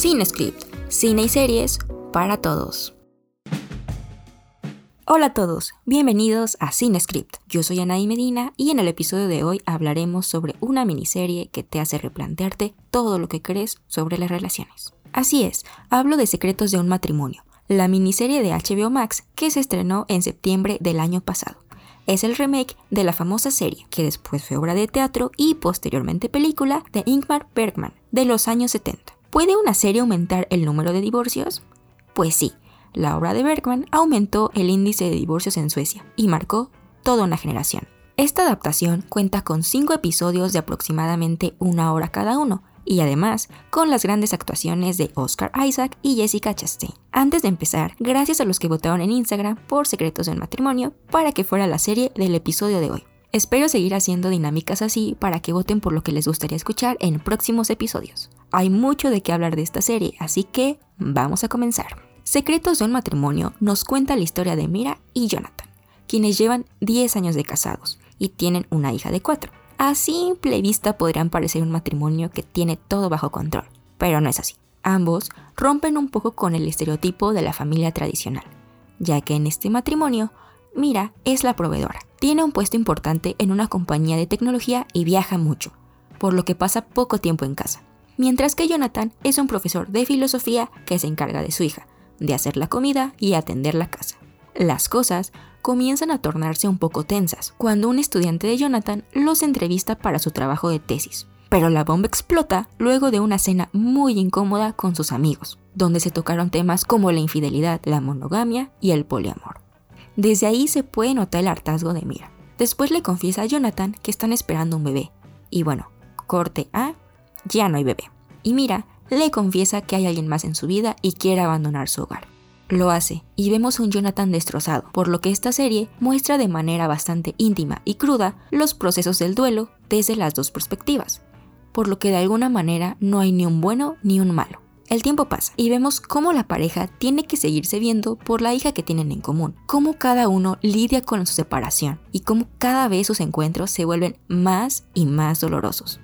Sin Script, cine y series para todos. Hola a todos, bienvenidos a Sin Script. Yo soy Anaí Medina y en el episodio de hoy hablaremos sobre una miniserie que te hace replantearte todo lo que crees sobre las relaciones. Así es, hablo de Secretos de un matrimonio, la miniserie de HBO Max que se estrenó en septiembre del año pasado. Es el remake de la famosa serie, que después fue obra de teatro y posteriormente película de Ingmar Bergman, de los años 70. ¿Puede una serie aumentar el número de divorcios? Pues sí, la obra de Bergman aumentó el índice de divorcios en Suecia y marcó toda una generación. Esta adaptación cuenta con cinco episodios de aproximadamente una hora cada uno, y además con las grandes actuaciones de Oscar Isaac y Jessica Chastain. Antes de empezar, gracias a los que votaron en Instagram por Secretos del Matrimonio para que fuera la serie del episodio de hoy. Espero seguir haciendo dinámicas así para que voten por lo que les gustaría escuchar en próximos episodios. Hay mucho de qué hablar de esta serie, así que vamos a comenzar. Secretos de un matrimonio nos cuenta la historia de Mira y Jonathan, quienes llevan 10 años de casados y tienen una hija de 4. A simple vista podrían parecer un matrimonio que tiene todo bajo control, pero no es así. Ambos rompen un poco con el estereotipo de la familia tradicional, ya que en este matrimonio, Mira es la proveedora, tiene un puesto importante en una compañía de tecnología y viaja mucho, por lo que pasa poco tiempo en casa. Mientras que Jonathan es un profesor de filosofía que se encarga de su hija, de hacer la comida y atender la casa. Las cosas comienzan a tornarse un poco tensas cuando un estudiante de Jonathan los entrevista para su trabajo de tesis. Pero la bomba explota luego de una cena muy incómoda con sus amigos, donde se tocaron temas como la infidelidad, la monogamia y el poliamor. Desde ahí se puede notar el hartazgo de Mira. Después le confiesa a Jonathan que están esperando un bebé. Y bueno, corte A, ya no hay bebé. Y Mira le confiesa que hay alguien más en su vida y quiere abandonar su hogar lo hace y vemos un Jonathan destrozado, por lo que esta serie muestra de manera bastante íntima y cruda los procesos del duelo desde las dos perspectivas, por lo que de alguna manera no hay ni un bueno ni un malo. El tiempo pasa y vemos cómo la pareja tiene que seguirse viendo por la hija que tienen en común, cómo cada uno lidia con su separación y cómo cada vez sus encuentros se vuelven más y más dolorosos.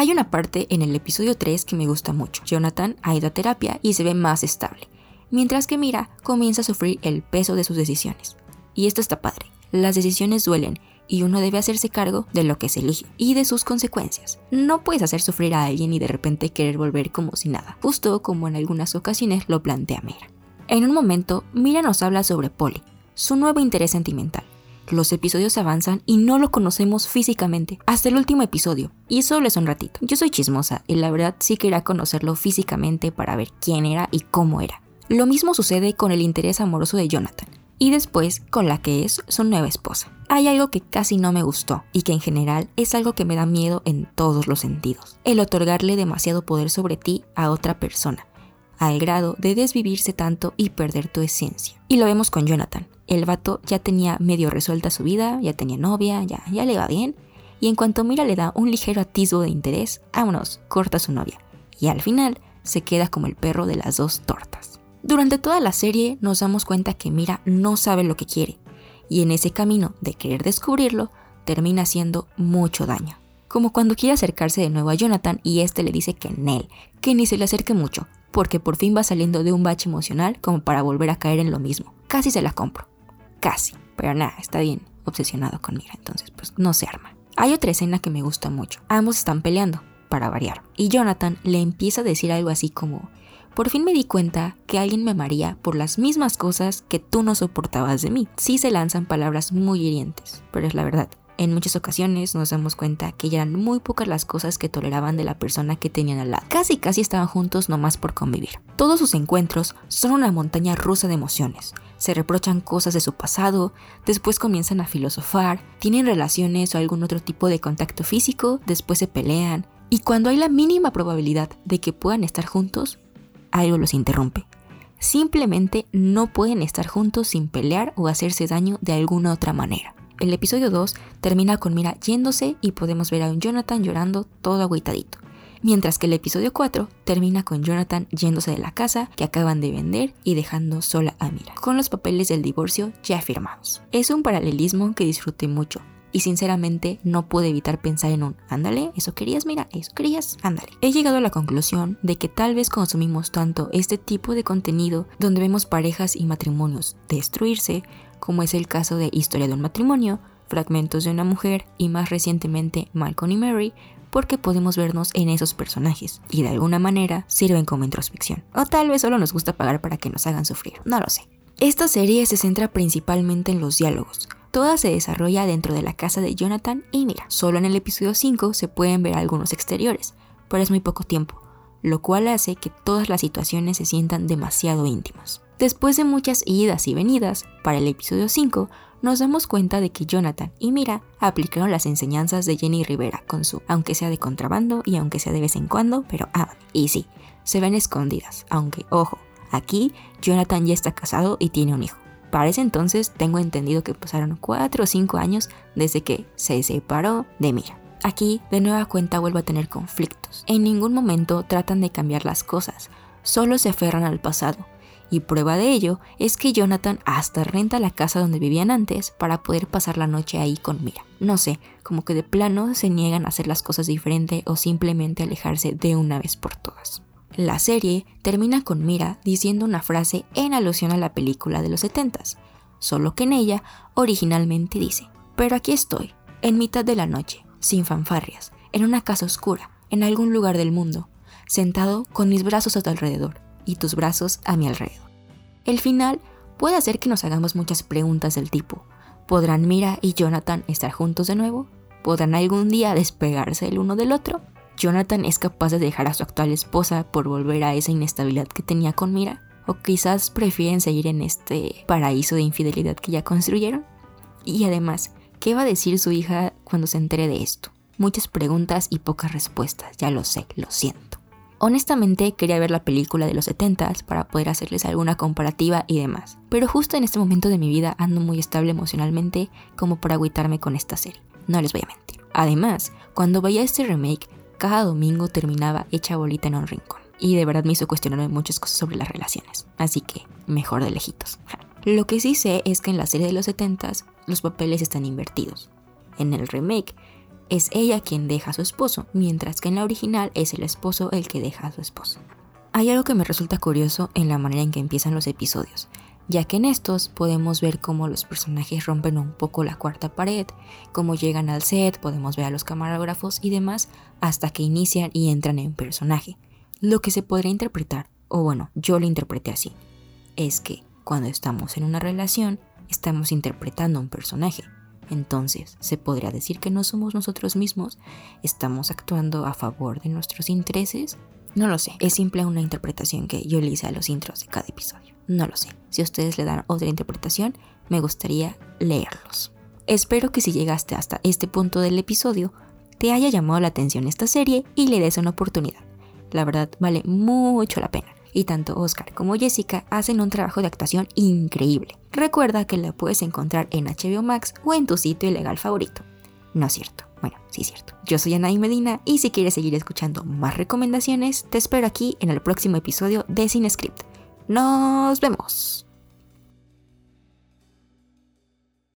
Hay una parte en el episodio 3 que me gusta mucho. Jonathan ha ido a terapia y se ve más estable mientras que Mira comienza a sufrir el peso de sus decisiones. Y esto está padre. Las decisiones duelen y uno debe hacerse cargo de lo que se elige y de sus consecuencias. No puedes hacer sufrir a alguien y de repente querer volver como si nada, justo como en algunas ocasiones lo plantea Mira. En un momento, Mira nos habla sobre Polly, su nuevo interés sentimental. Los episodios avanzan y no lo conocemos físicamente hasta el último episodio, y solo es un ratito. Yo soy chismosa y la verdad sí quería conocerlo físicamente para ver quién era y cómo era. Lo mismo sucede con el interés amoroso de Jonathan y después con la que es su nueva esposa. Hay algo que casi no me gustó y que en general es algo que me da miedo en todos los sentidos. El otorgarle demasiado poder sobre ti a otra persona, al grado de desvivirse tanto y perder tu esencia. Y lo vemos con Jonathan. El vato ya tenía medio resuelta su vida, ya tenía novia, ya, ya le va bien. Y en cuanto Mira le da un ligero atisbo de interés, vámonos, corta su novia. Y al final se queda como el perro de las dos tortas. Durante toda la serie nos damos cuenta que Mira no sabe lo que quiere, y en ese camino de querer descubrirlo, termina haciendo mucho daño. Como cuando quiere acercarse de nuevo a Jonathan y este le dice que en él, que ni se le acerque mucho, porque por fin va saliendo de un bache emocional como para volver a caer en lo mismo. Casi se la compro. Casi. Pero nada, está bien obsesionado con Mira, entonces pues no se arma. Hay otra escena que me gusta mucho. Ambos están peleando, para variar. Y Jonathan le empieza a decir algo así como, por fin me di cuenta que alguien me amaría por las mismas cosas que tú no soportabas de mí. Sí se lanzan palabras muy hirientes, pero es la verdad. En muchas ocasiones nos damos cuenta que ya eran muy pocas las cosas que toleraban de la persona que tenían al lado. Casi casi estaban juntos nomás por convivir. Todos sus encuentros son una montaña rusa de emociones. Se reprochan cosas de su pasado, después comienzan a filosofar, tienen relaciones o algún otro tipo de contacto físico, después se pelean. Y cuando hay la mínima probabilidad de que puedan estar juntos, algo los interrumpe. Simplemente no pueden estar juntos sin pelear o hacerse daño de alguna otra manera. El episodio 2 termina con Mira yéndose y podemos ver a un Jonathan llorando todo agüitadito. Mientras que el episodio 4 termina con Jonathan yéndose de la casa que acaban de vender y dejando sola a Mira, con los papeles del divorcio ya firmados. Es un paralelismo que disfruté mucho, y sinceramente no pude evitar pensar en un, ándale, eso querías, mira, eso querías, ándale. He llegado a la conclusión de que tal vez consumimos tanto este tipo de contenido donde vemos parejas y matrimonios destruirse, como es el caso de Historia de un matrimonio, Fragmentos de una mujer y más recientemente Malcolm y Mary, porque podemos vernos en esos personajes y de alguna manera sirven como introspección. O tal vez solo nos gusta pagar para que nos hagan sufrir, no lo sé. Esta serie se centra principalmente en los diálogos, Toda se desarrolla dentro de la casa de Jonathan y mira, solo en el episodio 5 se pueden ver algunos exteriores, pero es muy poco tiempo, lo cual hace que todas las situaciones se sientan demasiado íntimas. Después de muchas idas y venidas, para el episodio 5 nos damos cuenta de que Jonathan y Mira aplicaron las enseñanzas de Jenny Rivera con su aunque sea de contrabando y aunque sea de vez en cuando, pero aman. Y sí, se ven escondidas, aunque ojo, aquí Jonathan ya está casado y tiene un hijo. Para ese entonces tengo entendido que pasaron 4 o 5 años desde que se separó de Mira. Aquí, de nueva cuenta, vuelvo a tener conflictos. En ningún momento tratan de cambiar las cosas, solo se aferran al pasado. Y prueba de ello es que Jonathan hasta renta la casa donde vivían antes para poder pasar la noche ahí con Mira. No sé, como que de plano se niegan a hacer las cosas diferente o simplemente alejarse de una vez por todas. La serie termina con Mira diciendo una frase en alusión a la película de los 70 solo que en ella originalmente dice, pero aquí estoy, en mitad de la noche, sin fanfarrias, en una casa oscura, en algún lugar del mundo, sentado con mis brazos a tu alrededor y tus brazos a mi alrededor. El final puede hacer que nos hagamos muchas preguntas del tipo, ¿podrán Mira y Jonathan estar juntos de nuevo? ¿Podrán algún día despegarse el uno del otro? Jonathan es capaz de dejar a su actual esposa por volver a esa inestabilidad que tenía con Mira? ¿O quizás prefieren seguir en este paraíso de infidelidad que ya construyeron? Y además, ¿qué va a decir su hija cuando se entere de esto? Muchas preguntas y pocas respuestas, ya lo sé, lo siento. Honestamente quería ver la película de los 70s para poder hacerles alguna comparativa y demás, pero justo en este momento de mi vida ando muy estable emocionalmente como para agüitarme con esta serie, no les voy a mentir. Además, cuando veía este remake cada domingo terminaba hecha bolita en un rincón. Y de verdad me hizo cuestionarme muchas cosas sobre las relaciones. Así que, mejor de lejitos. Lo que sí sé es que en la serie de los 70s los papeles están invertidos. En el remake es ella quien deja a su esposo, mientras que en la original es el esposo el que deja a su esposa. Hay algo que me resulta curioso en la manera en que empiezan los episodios, ya que en estos podemos ver cómo los personajes rompen un poco la cuarta pared, cómo llegan al set, podemos ver a los camarógrafos y demás hasta que inician y entran en personaje. Lo que se podría interpretar, o bueno, yo lo interpreté así, es que cuando estamos en una relación estamos interpretando un personaje. Entonces, se podría decir que no somos nosotros mismos, estamos actuando a favor de nuestros intereses. No lo sé, es simple una interpretación que yo le hice a los intros de cada episodio. No lo sé. Si ustedes le dan otra interpretación, me gustaría leerlos. Espero que si llegaste hasta este punto del episodio, te haya llamado la atención esta serie y le des una oportunidad. La verdad vale mucho la pena. Y tanto Oscar como Jessica hacen un trabajo de actuación increíble. Recuerda que la puedes encontrar en HBO Max o en tu sitio ilegal favorito. No es cierto. Bueno, sí es cierto. Yo soy Anaí Medina y si quieres seguir escuchando más recomendaciones, te espero aquí en el próximo episodio de Sin Script. Nos vemos.